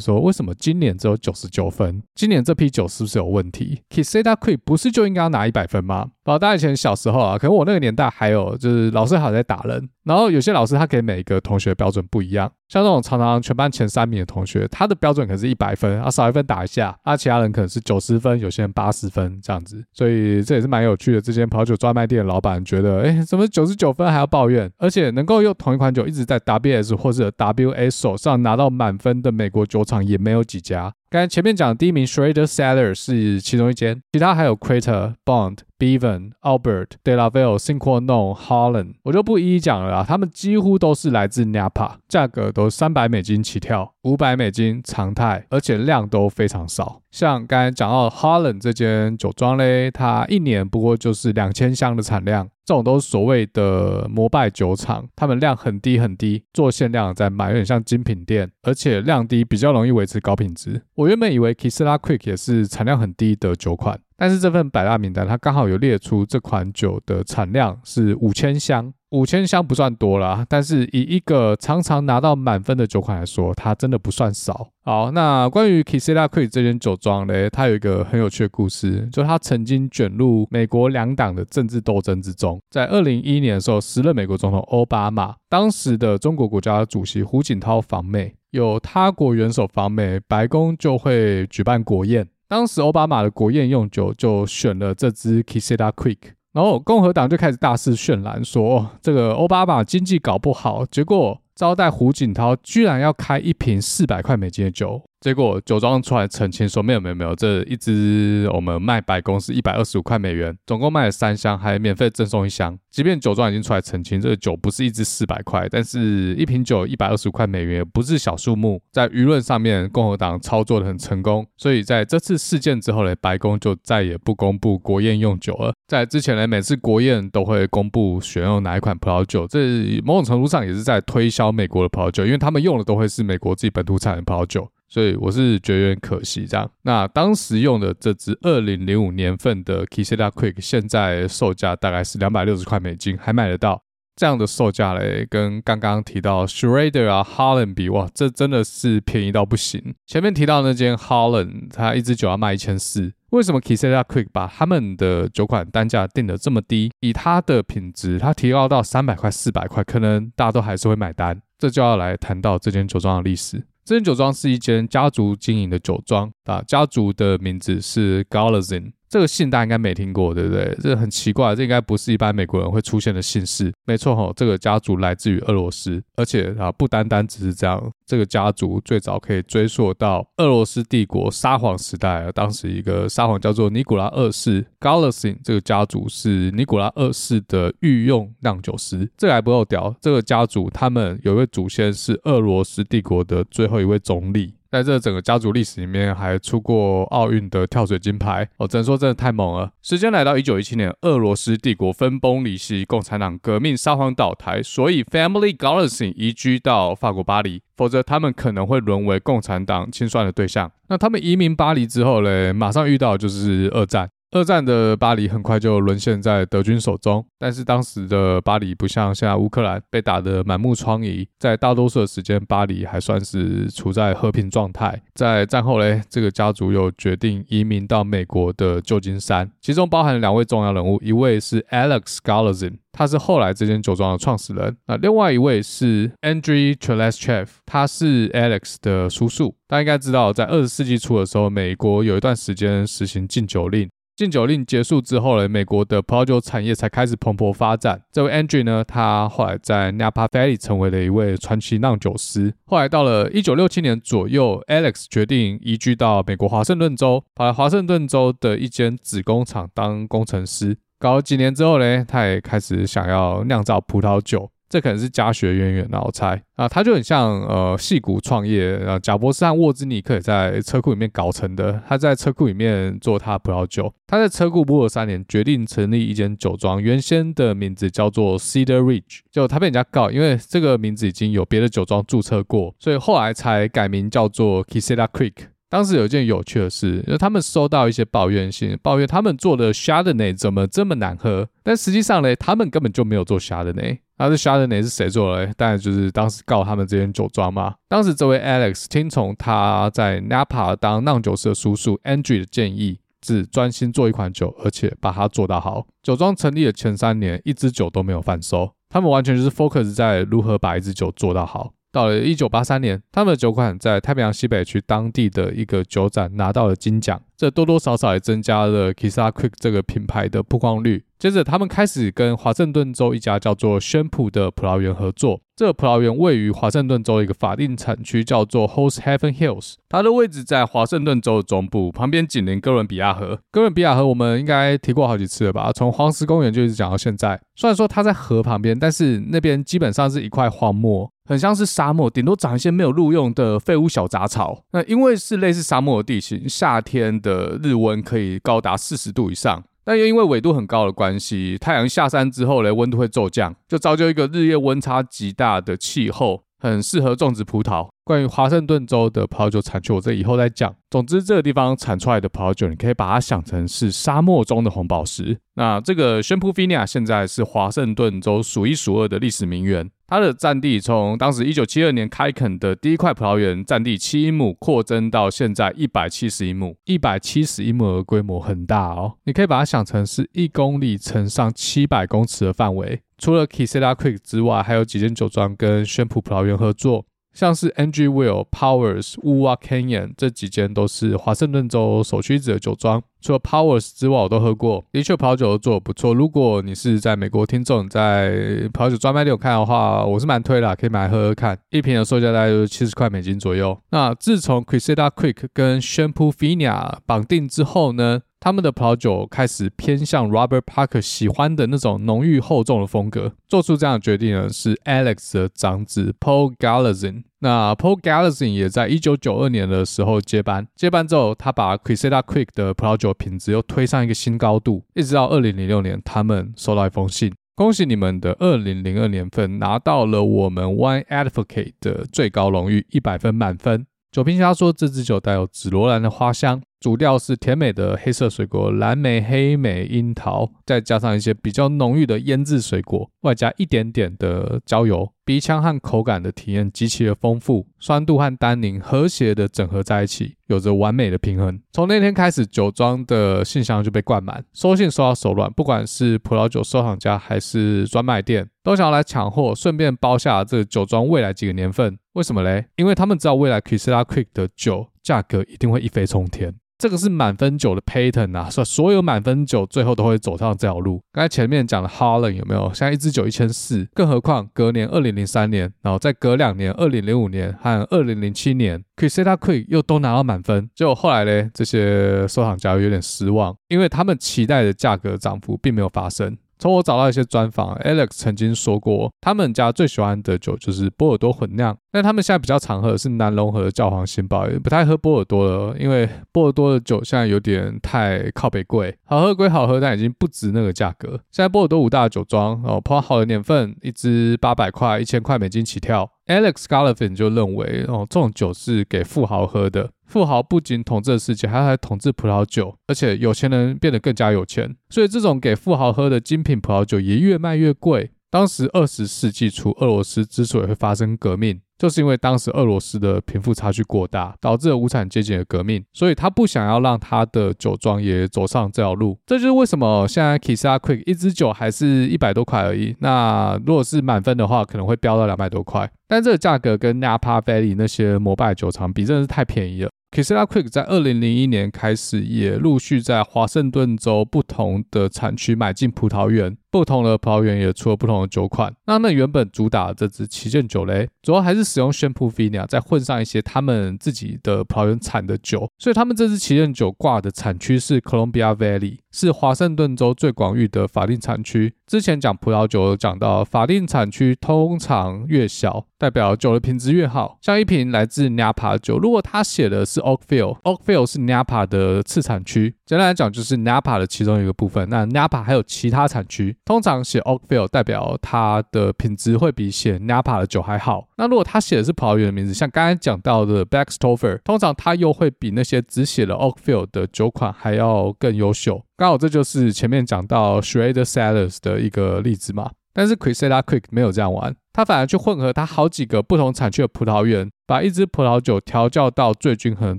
说，为什么今年只有九十九分？今年这批酒是不是有问题？Quezada Creek 不是就应该要拿一百分吗？不知道大以前小时候啊，可能我那个年代还有就是老师还在打人，然后有些老师他给每一个同学标准不一样。像这种常常全班前三名的同学，他的标准可是一百分，啊少一分打一下，啊其他人可能是九十分，有些人八十分这样子，所以这也是蛮有趣的。这间葡萄酒专卖店的老板觉得，哎，怎么九十九分还要抱怨？而且能够用同一款酒一直在 WS 或者 WA 手上拿到满分的美国酒厂也没有几家。刚才前面讲的第一名 Schrader Saller 是其中一间，其他还有 Crater、Bond、Bevan、Albert、De La Velle、Cinquannon、Holland，我就不一一讲了啦。他们几乎都是来自 Napa，价格都三百美金起跳，五百美金常态，而且量都非常少。像刚才讲到 Holland 这间酒庄嘞，它一年不过就是两千箱的产量。这种都是所谓的摩拜酒厂，他们量很低很低，做限量在卖，有点像精品店，而且量低比较容易维持高品质。我原本以为 kesla quick 也是产量很低的酒款，但是这份百大名单它刚好有列出这款酒的产量是五千箱。五千箱不算多啦，但是以一个常常拿到满分的酒款来说，它真的不算少。好，那关于 Quezada Creek 这间酒庄呢，它有一个很有趣的故事，就它曾经卷入美国两党的政治斗争之中。在二零一一年的时候，时任美国总统奥巴马，当时的中国国家主席胡锦涛访美，有他国元首访美，白宫就会举办国宴。当时奥巴马的国宴用酒就选了这支 Quezada Creek。然后共和党就开始大肆渲染说，这个奥巴马经济搞不好，结果招待胡锦涛居然要开一瓶四百块美金的酒。结果酒庄出来澄清说，没有没有没有，这一支我们卖白宫是一百二十五块美元，总共卖了三箱，还免费赠送一箱。即便酒庄已经出来澄清，这个酒不是一支四百块，但是一瓶酒一百二十五块美元也不是小数目。在舆论上面，共和党操作的很成功，所以在这次事件之后呢，白宫就再也不公布国宴用酒了。在之前呢，每次国宴都会公布选用哪一款葡萄酒，这某种程度上也是在推销美国的葡萄酒，因为他们用的都会是美国自己本土产的葡萄酒。所以我是觉得有点可惜这样。那当时用的这支二零零五年份的 Quezada Creek，现在售价大概是两百六十块美金，还买得到。这样的售价嘞，跟刚刚提到 Schrader 啊、Holland 比，哇，这真的是便宜到不行。前面提到那间 Holland，它一支酒要卖一千四，为什么 Quezada Creek 把他们的酒款单价定得这么低？以它的品质，它提高到三百块、四百块，可能大家都还是会买单。这就要来谈到这间酒庄的历史。这间酒庄是一间家族经营的酒庄啊，家族的名字是 Galazin。这个姓大家应该没听过，对不对？这很奇怪，这应该不是一般美国人会出现的姓氏。没错哈，这个家族来自于俄罗斯，而且啊，不单单只是这样，这个家族最早可以追溯到俄罗斯帝国沙皇时代，当时一个沙皇叫做尼古拉二世 Golitsyn，这个家族是尼古拉二世的御用酿酒师。这个还不够屌，这个家族他们有一位祖先是俄罗斯帝国的最后一位总理。在这整个家族历史里面，还出过奥运的跳水金牌，哦只能说真的太猛了。时间来到一九一七年，俄罗斯帝国分崩离析，共产党革命，沙皇倒台，所以 Family g a l a x y 移居到法国巴黎，否则他们可能会沦为共产党清算的对象。那他们移民巴黎之后嘞，马上遇到就是二战。二战的巴黎很快就沦陷在德军手中，但是当时的巴黎不像现在乌克兰被打得满目疮痍，在大多数的时间，巴黎还算是处在和平状态。在战后嘞，这个家族又决定移民到美国的旧金山，其中包含两位重要人物，一位是 Alex Galoszin，他是后来这间酒庄的创始人，那另外一位是 Andrei Chelyabinsk，他是 Alex 的叔叔。大家应该知道，在二十世纪初的时候，美国有一段时间实行禁酒令。禁酒令结束之后呢，美国的葡萄酒产业才开始蓬勃发展。这位 Andrew 呢，他后来在 Napa Valley 成为了一位传奇酿酒师。后来到了一九六七年左右，Alex 决定移居到美国华盛顿州，跑来华盛顿州的一间纸工厂当工程师。搞了几年之后呢，他也开始想要酿造葡萄酒。这可能是家学渊源，我猜啊，他就很像呃，戏骨创业，啊，贾伯斯和沃兹尼克也在车库里面搞成的。他在车库里面做他葡萄酒，他在车库摸了三年，决定成立一间酒庄。原先的名字叫做 Cedar Ridge，就他被人家告，因为这个名字已经有别的酒庄注册过，所以后来才改名叫做 Quiseta Creek。当时有一件有趣的事，因为他们收到一些抱怨信，抱怨他们做的 Chardonnay 怎么这么难喝，但实际上呢，他们根本就没有做 Chardonnay。那这 Chardonnay 是谁做的？当然就是当时告他们这间酒庄嘛。当时这位 Alex 听从他在 Napa 当酿酒师的叔叔 Andrew 的建议，只专心做一款酒，而且把它做到好。酒庄成立的前三年，一支酒都没有贩售，他们完全就是 focus 在如何把一支酒做到好。到了一九八三年，他们的酒款在太平洋西北区当地的一个酒展拿到了金奖，这多多少少也增加了 Quiseta Creek 这个品牌的曝光率。接着，他们开始跟华盛顿州一家叫做宣普的葡萄园合作。这个葡萄园位于华盛顿州一个法定产区，叫做 Hose Heaven Hills。它的位置在华盛顿州的中部，旁边紧邻哥伦比亚河。哥伦比亚河我们应该提过好几次了吧？从黄石公园就一直讲到现在。虽然说它在河旁边，但是那边基本上是一块荒漠，很像是沙漠，顶多长一些没有路用的废物小杂草。那因为是类似沙漠的地形，夏天的日温可以高达四十度以上。但又因为纬度很高的关系，太阳下山之后呢，温度会骤降，就造就一个日夜温差极大的气候，很适合种植葡萄。关于华盛顿州的葡萄酒产区，我这以后再讲。总之，这个地方产出来的葡萄酒，你可以把它想成是沙漠中的红宝石。那这个宣普 Vinia 现在是华盛顿州数一数二的历史名园。它的占地从当时一九七二年开垦的第一块葡萄园占地七英亩，扩增到现在一百七十英亩。一百七十英亩的规模很大哦，你可以把它想成是一公里乘上七百公尺的范围。除了 Quiseta Creek 之外，还有几间酒庄跟宣普葡萄园合作。像是 Andrew Weil、Powers、Wua Canyon 这几间都是华盛顿州首屈一指的酒庄。除了 Powers 之外，我都喝过，的确葡萄酒都做得不错。如果你是在美国听众，在葡萄酒专卖店有看的话，我是蛮推的，可以买来喝喝看。一瓶的售价大概就是七十块美金左右。那自从 Quiseta Creek 跟 Shampoo Vinia 绑定之后呢，他们的葡萄酒开始偏向 Robert Parker 喜欢的那种浓郁厚重的风格。做出这样的决定呢，是 Alex 的长子 Paul Galoszin。那 Paul Galoszin 也在一九九二年的时候接班。接班之后，他把 Quiseta Creek 的葡萄酒品质又推上一个新高度。一直到二零零六年，他们收到一封信，恭喜你们的二零零二年份拿到了我们 Wine Advocate 的最高荣誉一百分满分。酒评家说，这支酒带有紫罗兰的花香。主调是甜美的黑色水果，蓝莓、黑莓、樱桃，再加上一些比较浓郁的腌制水果，外加一点点的焦油，鼻腔和口感的体验极其的丰富，酸度和单宁和谐的整合在一起，有着完美的平衡。从那天开始，酒庄的信箱就被灌满，收信收到手软，不管是葡萄酒收藏家还是专卖店，都想要来抢货，顺便包下这酒庄未来几个年份。为什么嘞？因为他们知道未来 Quiseta Creek 的酒价格一定会一飞冲天。这个是满分酒的 Payton 啊，所所有满分酒最后都会走上这条路。刚才前面讲了 Holland 有没有？现在一支酒一千四，更何况隔年二零零三年，然后再隔两年二零零五年和二零零七年 c r i s t a Quick 又都拿到满分。结果后来呢，这些收藏家有点失望，因为他们期待的价格涨幅并没有发生。从我找到一些专访，Alex 曾经说过，他们家最喜欢的酒就是波尔多混酿。但他们现在比较常喝的是南隆河的教皇新堡，也不太喝波尔多了，因为波尔多的酒现在有点太靠北贵。好喝归好喝，但已经不值那个价格。现在波尔多五大酒庄哦，泡好的年份，一支八百块、一千块美金起跳。Alex Galoszin 就认为哦，这种酒是给富豪喝的，富豪不仅统治了世界，还还统治葡萄酒，而且有钱人变得更加有钱，所以这种给富豪喝的精品葡萄酒也越卖越贵。当时二十世纪初，俄罗斯之所以会发生革命，就是因为当时俄罗斯的贫富差距过大，导致了无产阶级的革命，所以他不想要让他的酒庄也走上这条路。这就是为什么现在 Kizila Creek 一支酒还是一百多块而已。那如果是满分的话，可能会飙到两百多块。但这个价格跟 Napa Valley 那些膜拜酒厂比，真的是太便宜了。Kizila Creek 在二零零一年开始，也陆续在华盛顿州不同的产区买进葡萄园。不同的葡萄园也出了不同的酒款。那他们原本主打的这支旗舰酒嘞，主要还是使用 s h a m p o o Vinia 再混上一些他们自己的葡萄园产的酒。所以他们这支旗舰酒挂的产区是 Columbia Valley，是华盛顿州最广域的法定产区。之前讲葡萄酒有讲到，法定产区通常越小，代表酒的品质越好。像一瓶来自 Napa 酒，如果它写的是 Oakville，Oakville 是 Napa 的次产区，简单来讲就是 Napa 的其中一个部分。那 Napa 还有其他产区。通常写 Oakville 代表它的品质会比写 Napa 的酒还好。那如果他写的是葡萄园的名字，像刚才讲到的 b a c k s t o f e r 通常它又会比那些只写了 Oakville 的酒款还要更优秀。刚好这就是前面讲到 Schrader Cellars 的一个例子嘛。但是 Kizila Creek 没有这样玩，他反而去混合它好几个不同产区的葡萄园。把一支葡萄酒调教到最均衡的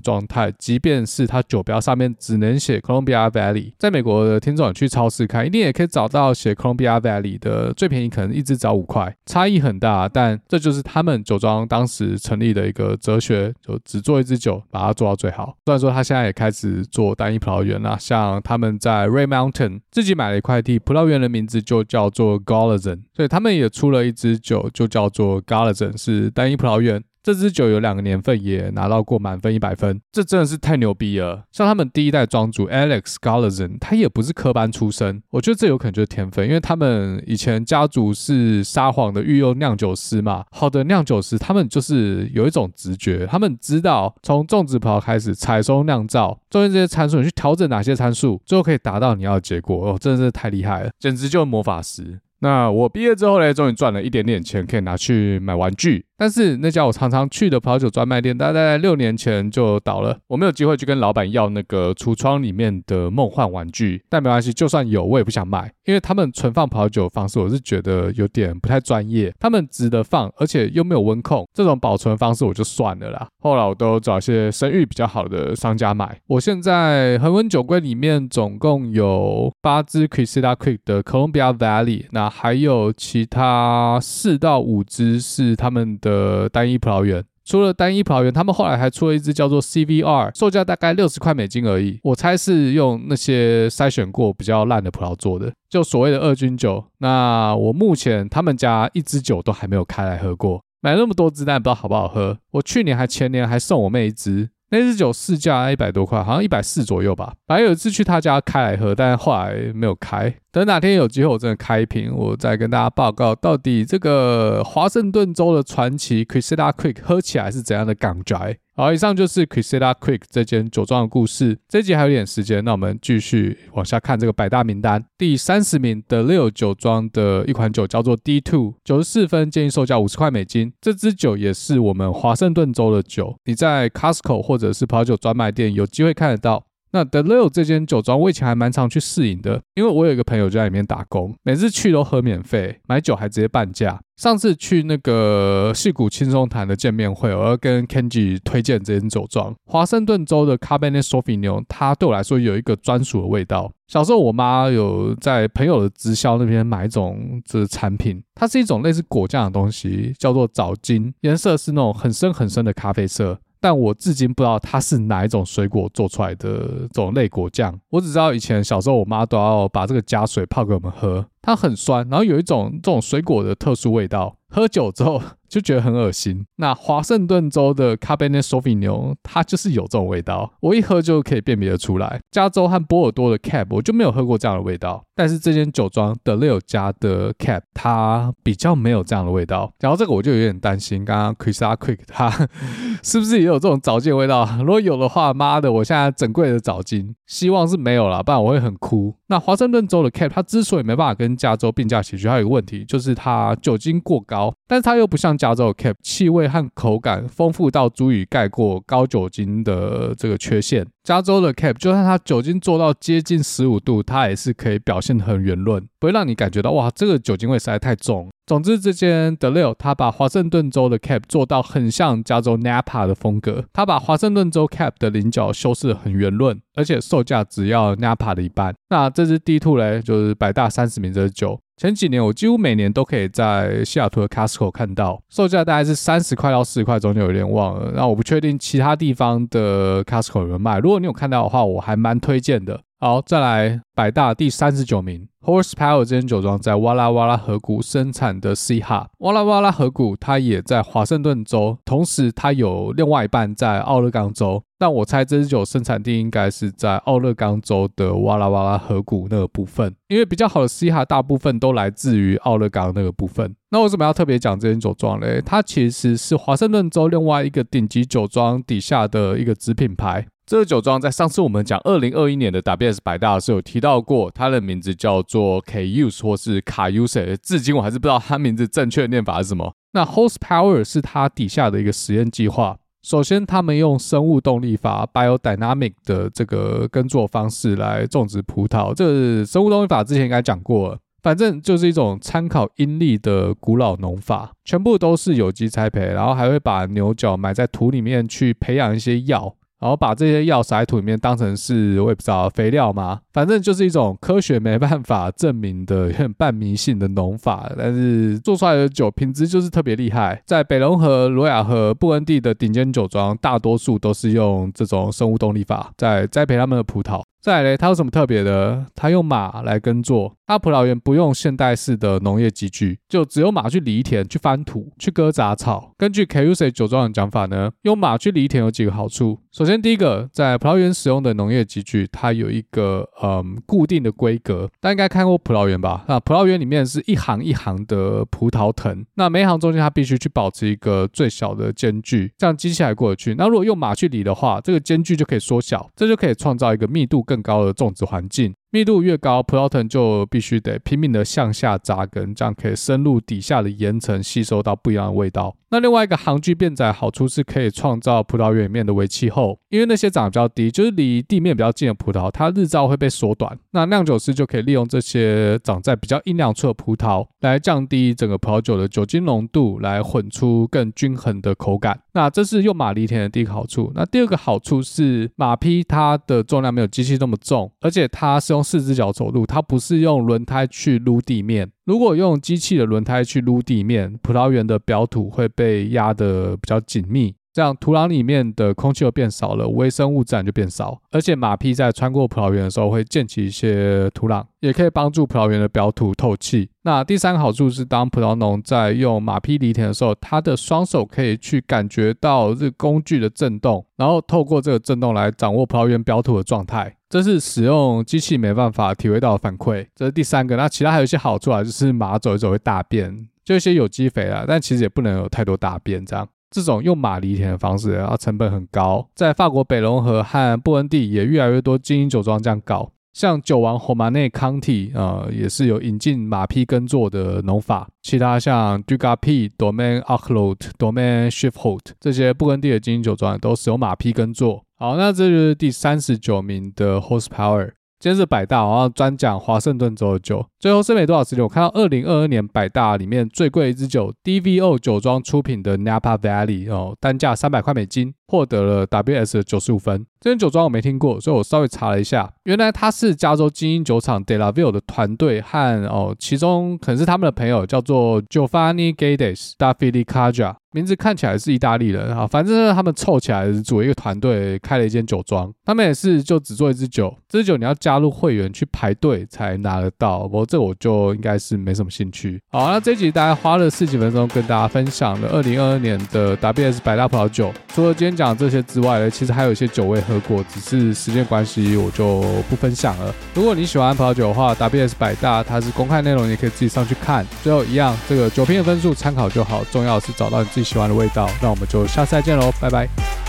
状态，即便是它酒标上面只能写 Columbia Valley，在美国的听众去超市看，一定也可以找到写 Columbia Valley 的，最便宜可能一支只要五块，差异很大。但这就是他们酒庄当时成立的一个哲学，就只做一支酒，把它做到最好。虽然说他现在也开始做单一葡萄园了，像他们在 Ray Mountain 自己买了一块地，葡萄园的名字就叫做 g o l l a z o n 所以他们也出了一支酒，就叫做 g o l l a z o n 是单一葡萄园。这支酒有两个年份也拿到过满分一百分，这真的是太牛逼了。像他们第一代庄主 Alex g a l l a z o n 他也不是科班出身，我觉得这有可能就是天分，因为他们以前家族是撒谎的御用酿酒师嘛。好的酿酒师，他们就是有一种直觉，他们知道从种植葡萄开始采收酿造，中间这些参数你去调整哪些参数，最后可以达到你要的结果。哦，真的是太厉害了，简直就是魔法师。那我毕业之后呢，终于赚了一点点钱，可以拿去买玩具。但是那家我常常去的葡萄酒专卖店，大概在六年前就倒了。我没有机会去跟老板要那个橱窗里面的梦幻玩具，但没关系，就算有我也不想买，因为他们存放葡萄酒的方式，我是觉得有点不太专业。他们值得放，而且又没有温控，这种保存方式我就算了啦。后来我都找一些声誉比较好的商家买。我现在恒温酒柜里面总共有八支 Kizila Creek 的 Columbia Valley，那还有其他四到五支是他们的。单一葡萄园，除了单一葡萄园，他们后来还出了一支叫做 CVR，售价大概六十块美金而已。我猜是用那些筛选过比较烂的葡萄做的，就所谓的二军酒。那我目前他们家一支酒都还没有开来喝过，买那么多支，但不知道好不好喝。我去年还前年还送我妹一支。那支酒市价一百多块，好像一百四左右吧。反正有一次去他家开来喝，但是后来没有开。等哪天有机会，我真的开一瓶，我再跟大家报告到底这个华盛顿州的传奇 Kizila Creek 喝起来是怎样的港宅。好，以上就是 Kizila Creek 这间酒庄的故事。这集还有点时间，那我们继续往下看这个百大名单。第三十名 Delil 酒庄的一款酒叫做 D Two，九十四分，建议售价五十块美金。这支酒也是我们华盛顿州的酒，你在 Costco 或者是葡萄酒专卖店有机会看得到。那 The l i l 这间酒庄，我以前还蛮常去试饮的，因为我有一个朋友就在里面打工，每次去都喝免费，买酒还直接半价。上次去那个矽谷轻松谈的见面会，我要跟 Kenji 推荐这间酒庄，华盛顿州的 Cabernet Sauvignon，它对我来说有一个专属的味道。小时候我妈有在朋友的直销那边买一种这产品，它是一种类似果酱的东西，叫做枣金，颜色是那种很深很深的咖啡色。但我至今不知道它是哪一种水果做出来的这种类果酱，我只知道以前小时候我妈都要把这个加水泡给我们喝，它很酸，然后有一种这种水果的特殊味道，喝酒之后。就觉得很恶心。那华盛顿州的 Cabernet Sauvignon，它就是有这种味道，我一喝就可以辨别得出来。加州和波尔多的 Cab 我就没有喝过这样的味道，但是这间酒庄 Delille 家的 Cab 它比较没有这样的味道。然后这个我就有点担心，刚刚 Chrisa Quick 他 是不是也有这种早金味道？如果有的话，妈的，我现在整柜的早金，希望是没有啦，不然我会很哭。那华盛顿州的 Cab 它之所以没办法跟加州并驾齐驱，它有一个问题就是它酒精过高，但是它又不像。加州 Cap，气味和口感丰富到足以盖过高酒精的这个缺陷。加州的 Cap 就算它酒精做到接近十五度，它也是可以表现得很圆润，不会让你感觉到哇，这个酒精味实在太重。总之，这间 Delisle 它把华盛顿州的 Cap 做到很像加州 Napa 的风格，它把华盛顿州 Cap 的棱角修饰得很圆润，而且售价只要 Napa 的一半。那这支 D Two 嘞，就是百大三十名这支酒。前几年我几乎每年都可以在西雅图的 Costco 看到，售价大概是三十块到四十块，中间有点忘了。那我不确定其他地方的 Costco 有没有卖，如果你有看到的话，我还蛮推荐的。好，再来百大第三十九名，Horsepower 这间酒庄在哇啦哇啦河谷生产的 C 哈哇啦哇啦河谷它也在华盛顿州，同时它有另外一半在奥勒冈州。但我猜这支酒生产地应该是在奥勒冈州的哇啦哇啦河谷那个部分，因为比较好的 C 哈大部分都来自于奥勒冈那个部分。那为什么要特别讲这间酒庄嘞？它其实是华盛顿州另外一个顶级酒庄底下的一个子品牌。这个酒庄在上次我们讲二零二一年的 WS 百大的时候有提到过，它的名字叫做 CAUSE 或是 CAUSE 至今我还是不知道它名字正确的念法是什么。那 hose power 是它底下的一个实验计划。首先，他们用生物动力法 （Biodynamic） 的这个耕作方式来种植葡萄。这生物动力法之前应该讲过了，反正就是一种参考阴历的古老农法，全部都是有机栽培，然后还会把牛角埋在土里面去培养一些药。然后把这些药撒在土里面，当成是我也不知道肥料吗？反正就是一种科学没办法证明的、很半迷信的农法，但是做出来的酒品质就是特别厉害。在北龙河、罗亚河、布恩地的顶尖酒庄，大多数都是用这种生物动力法在栽培他们的葡萄。再来，它有什么特别的？它用马来耕作，它葡萄园不用现代式的农业机具，就只有马去犁田、去翻土、去割杂草。根据 KUC 酒庄的讲法呢，用马去犁田有几个好处。首先，第一个，在葡萄园使用的农业机具，它有一个嗯固定的规格。大家应该看过葡萄园吧？那葡萄园里面是一行一行的葡萄藤，那每一行中间它必须去保持一个最小的间距，这样机器还过得去。那如果用马去犁的话，这个间距就可以缩小，这就可以创造一个密度更高的种植环境。密度越高，葡萄藤就必须得拼命的向下扎根，这样可以深入底下的岩层，吸收到不一样的味道。那另外一个行距变窄好处是可以创造葡萄园里面的微气候，因为那些长得比较低，就是离地面比较近的葡萄，它日照会被缩短。那酿酒师就可以利用这些长在比较阴凉处的葡萄，来降低整个葡萄酒的酒精浓度，来混出更均衡的口感。那这是用马犁田的第一个好处。那第二个好处是马匹它的重量没有机器那么重，而且它是用用四只脚走路，它不是用轮胎去撸地面。如果用机器的轮胎去撸地面，葡萄园的表土会被压得比较紧密。这样土壤里面的空气又变少了，微生物自然就变少，而且马匹在穿过葡萄园的时候会溅起一些土壤，也可以帮助葡萄园的表土透气。那第三个好处是，当葡萄农在用马匹犁田的时候，他的双手可以去感觉到这工具的震动，然后透过这个震动来掌握葡萄园表土的状态。这是使用机器没办法体会到的反馈。这是第三个。那其他还有一些好处啊，就是马走一走会大便，就一些有机肥啊，但其实也不能有太多大便这样。这种用马犁田的方式，然后成本很高，在法国北隆河和布恩地也越来越多精英酒庄这样搞。像酒王 Romanée Conti 呃，也是有引进马匹耕作的农法。其他像 d u g a p i、Domaine a c l o t Domaine Shiftholt 这些布恩地的精英酒庄都使用马匹耕作。好，那这就是第三十九名的 Horsepower。今天是百大，我要专讲华盛顿州的酒。最后剩没多少时间，我看到二零二二年百大里面最贵一支酒，DVO 酒庄出品的 Napa Valley 哦，单价三百块美金，获得了 WS 的九十五分。这间酒庄我没听过，所以我稍微查了一下，原来它是加州精英酒厂 De La Ville 的团队和哦，其中可能是他们的朋友叫做 Giovanni Gades da Filicaja。名字看起来是意大利人啊，反正他们凑起来组一个团队开了一间酒庄，他们也是就只做一支酒，这支酒你要加入会员去排队才拿得到，不过这我就应该是没什么兴趣。好，那这集大概花了四几分钟跟大家分享了二零二二年的 WS 百大葡萄酒，除了今天讲这些之外呢，其实还有一些酒未喝过，只是时间关系我就不分享了。如果你喜欢葡萄酒的话，WS 百大它是公开内容，也可以自己上去看。最后一样，这个酒瓶的分数参考就好，重要是找到你自己喜欢的味道，那我们就下次再见喽，拜拜。